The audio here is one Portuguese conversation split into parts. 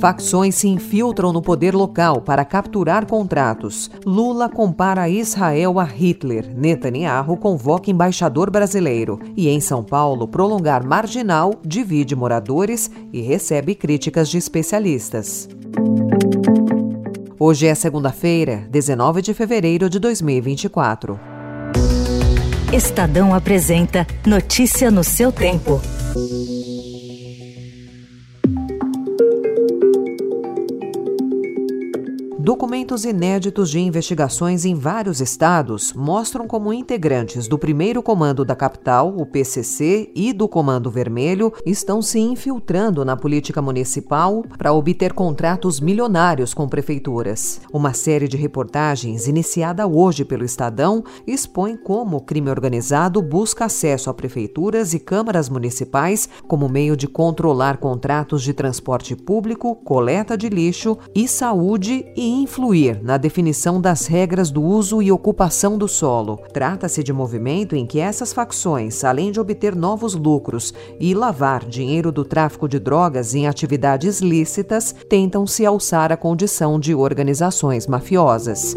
Facções se infiltram no poder local para capturar contratos. Lula compara Israel a Hitler. Netanyahu convoca embaixador brasileiro. E em São Paulo, prolongar marginal divide moradores e recebe críticas de especialistas. Hoje é segunda-feira, 19 de fevereiro de 2024. Estadão apresenta Notícia no seu tempo. Documentos inéditos de investigações em vários estados mostram como integrantes do primeiro comando da capital, o PCC, e do Comando Vermelho estão se infiltrando na política municipal para obter contratos milionários com prefeituras. Uma série de reportagens, iniciada hoje pelo Estadão, expõe como o crime organizado busca acesso a prefeituras e câmaras municipais como meio de controlar contratos de transporte público, coleta de lixo e saúde e influir na definição das regras do uso e ocupação do solo. Trata-se de movimento em que essas facções, além de obter novos lucros e lavar dinheiro do tráfico de drogas em atividades lícitas, tentam se alçar à condição de organizações mafiosas.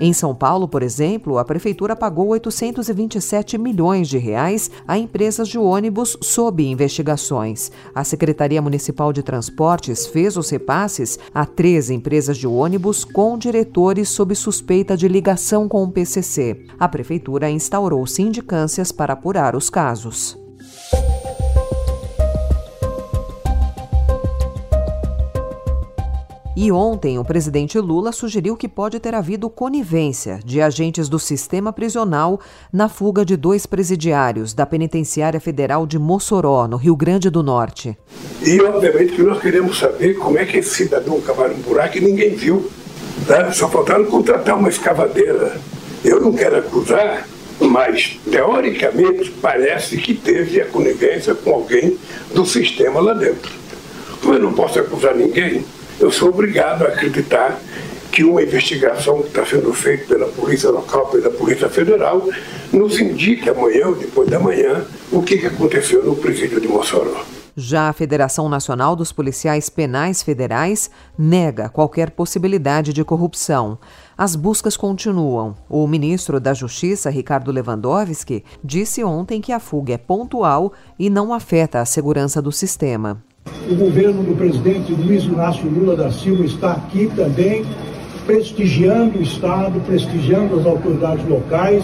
Em São Paulo, por exemplo, a prefeitura pagou 827 milhões de reais a empresas de ônibus sob investigações. A Secretaria Municipal de Transportes fez os repasses a três empresas de ônibus com diretores sob suspeita de ligação com o PCC. A prefeitura instaurou sindicâncias para apurar os casos. E ontem, o presidente Lula sugeriu que pode ter havido conivência de agentes do sistema prisional na fuga de dois presidiários da Penitenciária Federal de Mossoró, no Rio Grande do Norte. E, obviamente, que nós queremos saber como é que esse cidadão cavaram um buraco e ninguém viu. Né? Só faltaram contratar uma escavadeira. Eu não quero acusar, mas, teoricamente, parece que teve a conivência com alguém do sistema lá dentro. Mas eu não posso acusar ninguém eu sou obrigado a acreditar que uma investigação que está sendo feita pela Polícia Local, pela Polícia Federal, nos indique amanhã ou depois da manhã o que, aconteceu no presídio de Mossoró. Já a Federação Nacional dos Policiais Penais Federais nega qualquer possibilidade de corrupção. As buscas continuam. O ministro da Justiça, Ricardo Lewandowski, disse ontem que a fuga é pontual e não afeta a segurança do sistema. O governo do presidente Luiz Inácio Lula da Silva está aqui também prestigiando o Estado, prestigiando as autoridades locais,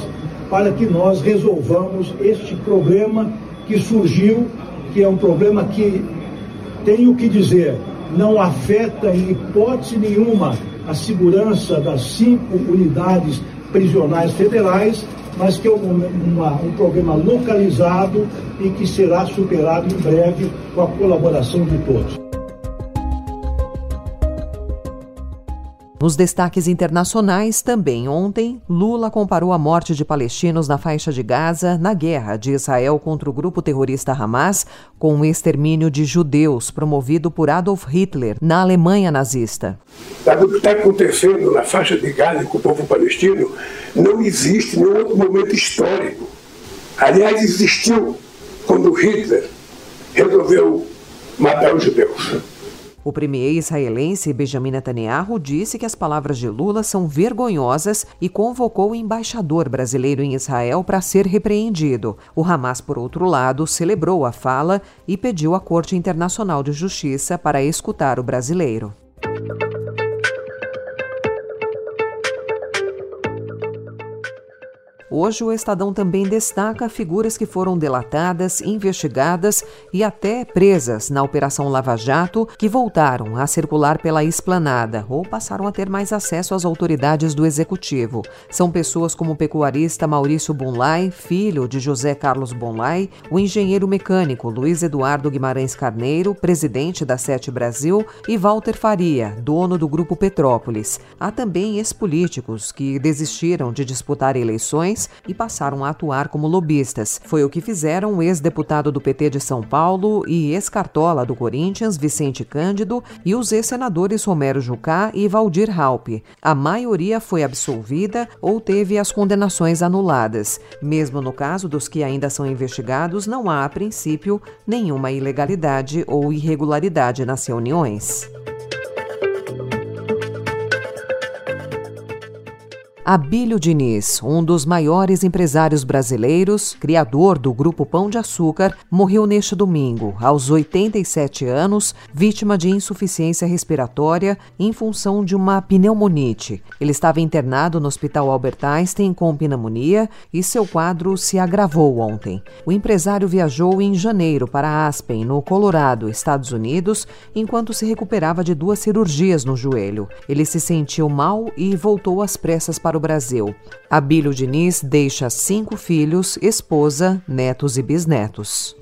para que nós resolvamos este problema que surgiu, que é um problema que, tenho que dizer, não afeta em hipótese nenhuma a segurança das cinco unidades prisionais federais, mas que é um, uma, um problema localizado e que será superado em breve com a colaboração de todos. Nos destaques internacionais, também ontem, Lula comparou a morte de palestinos na faixa de Gaza na guerra de Israel contra o grupo terrorista Hamas com o extermínio de judeus promovido por Adolf Hitler na Alemanha nazista. O que está acontecendo na faixa de Gaza com o povo palestino não existe nenhum outro momento histórico. Aliás, existiu quando Hitler resolveu matar os judeus. O premier israelense Benjamin Netanyahu disse que as palavras de Lula são vergonhosas e convocou o embaixador brasileiro em Israel para ser repreendido. O Hamas, por outro lado, celebrou a fala e pediu à Corte Internacional de Justiça para escutar o brasileiro. Hoje, o Estadão também destaca figuras que foram delatadas, investigadas e até presas na Operação Lava Jato, que voltaram a circular pela esplanada ou passaram a ter mais acesso às autoridades do Executivo. São pessoas como o pecuarista Maurício Bonlai, filho de José Carlos Bonlai, o engenheiro mecânico Luiz Eduardo Guimarães Carneiro, presidente da Sete Brasil, e Walter Faria, dono do Grupo Petrópolis. Há também ex-políticos que desistiram de disputar eleições e passaram a atuar como lobistas. Foi o que fizeram o ex-deputado do PT de São Paulo e ex-cartola do Corinthians, Vicente Cândido, e os ex-senadores Romero Jucá e Valdir Raup. A maioria foi absolvida ou teve as condenações anuladas. Mesmo no caso dos que ainda são investigados, não há, a princípio, nenhuma ilegalidade ou irregularidade nas reuniões. Abílio Diniz, um dos maiores empresários brasileiros, criador do Grupo Pão de Açúcar, morreu neste domingo, aos 87 anos, vítima de insuficiência respiratória em função de uma pneumonite. Ele estava internado no Hospital Albert Einstein com pneumonia e seu quadro se agravou ontem. O empresário viajou em janeiro para Aspen, no Colorado, Estados Unidos, enquanto se recuperava de duas cirurgias no joelho. Ele se sentiu mal e voltou às pressas para para o Brasil. Abílio Diniz deixa cinco filhos, esposa, netos e bisnetos.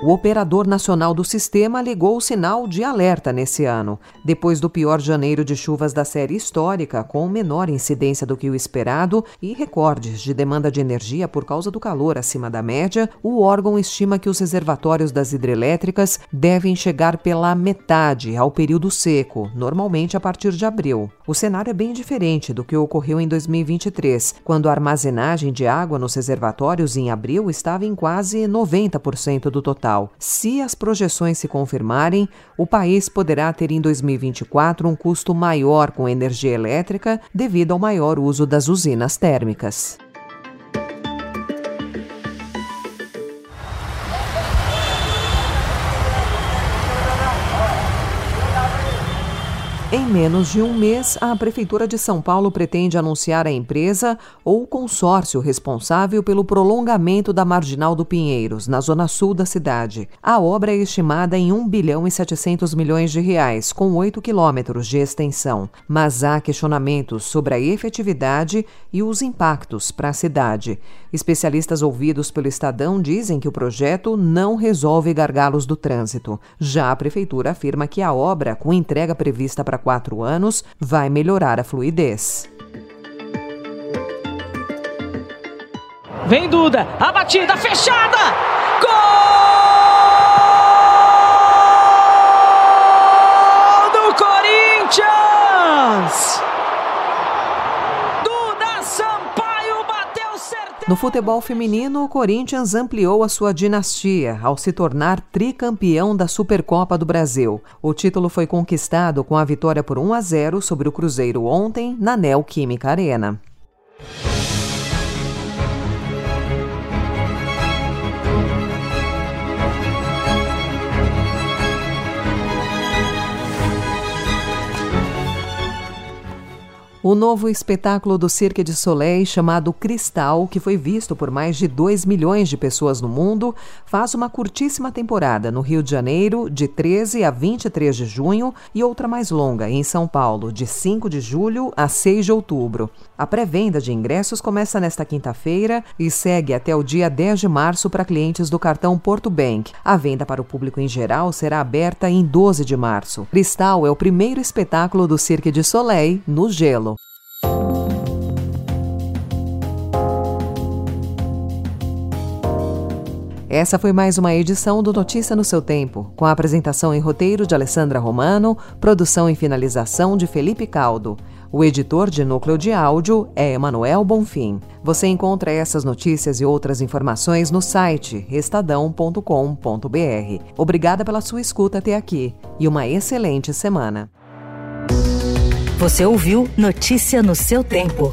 O operador nacional do sistema ligou o sinal de alerta nesse ano. Depois do pior janeiro de chuvas da série histórica, com menor incidência do que o esperado e recordes de demanda de energia por causa do calor acima da média, o órgão estima que os reservatórios das hidrelétricas devem chegar pela metade ao período seco, normalmente a partir de abril. O cenário é bem diferente do que ocorreu em 2023, quando a armazenagem de água nos reservatórios em abril estava em quase 90% do total Se as projeções se confirmarem, o país poderá ter em 2024 um custo maior com energia elétrica devido ao maior uso das usinas térmicas. Em menos de um mês, a Prefeitura de São Paulo pretende anunciar a empresa ou consórcio responsável pelo prolongamento da Marginal do Pinheiros, na zona sul da cidade. A obra é estimada em 1 bilhão e 700 milhões de reais, com 8 quilômetros de extensão. Mas há questionamentos sobre a efetividade e os impactos para a cidade. Especialistas ouvidos pelo Estadão dizem que o projeto não resolve gargalos do trânsito. Já a Prefeitura afirma que a obra, com entrega prevista para quatro anos vai melhorar a fluidez. Vem Duda, a batida fechada! Gol do Corinthians! No futebol feminino, o Corinthians ampliou a sua dinastia ao se tornar tricampeão da Supercopa do Brasil. O título foi conquistado com a vitória por 1 a 0 sobre o Cruzeiro ontem na Neoquímica Arena. O novo espetáculo do Cirque de Soleil, chamado Cristal, que foi visto por mais de 2 milhões de pessoas no mundo, faz uma curtíssima temporada no Rio de Janeiro, de 13 a 23 de junho, e outra mais longa, em São Paulo, de 5 de julho a 6 de outubro. A pré-venda de ingressos começa nesta quinta-feira e segue até o dia 10 de março para clientes do cartão Porto Bank. A venda para o público em geral será aberta em 12 de março. Cristal é o primeiro espetáculo do Cirque de Soleil no gelo. Essa foi mais uma edição do Notícia no seu tempo, com a apresentação em roteiro de Alessandra Romano, produção e finalização de Felipe Caldo. O editor de núcleo de áudio é Emanuel Bonfim. Você encontra essas notícias e outras informações no site estadão.com.br. Obrigada pela sua escuta até aqui e uma excelente semana. Você ouviu Notícia no seu tempo.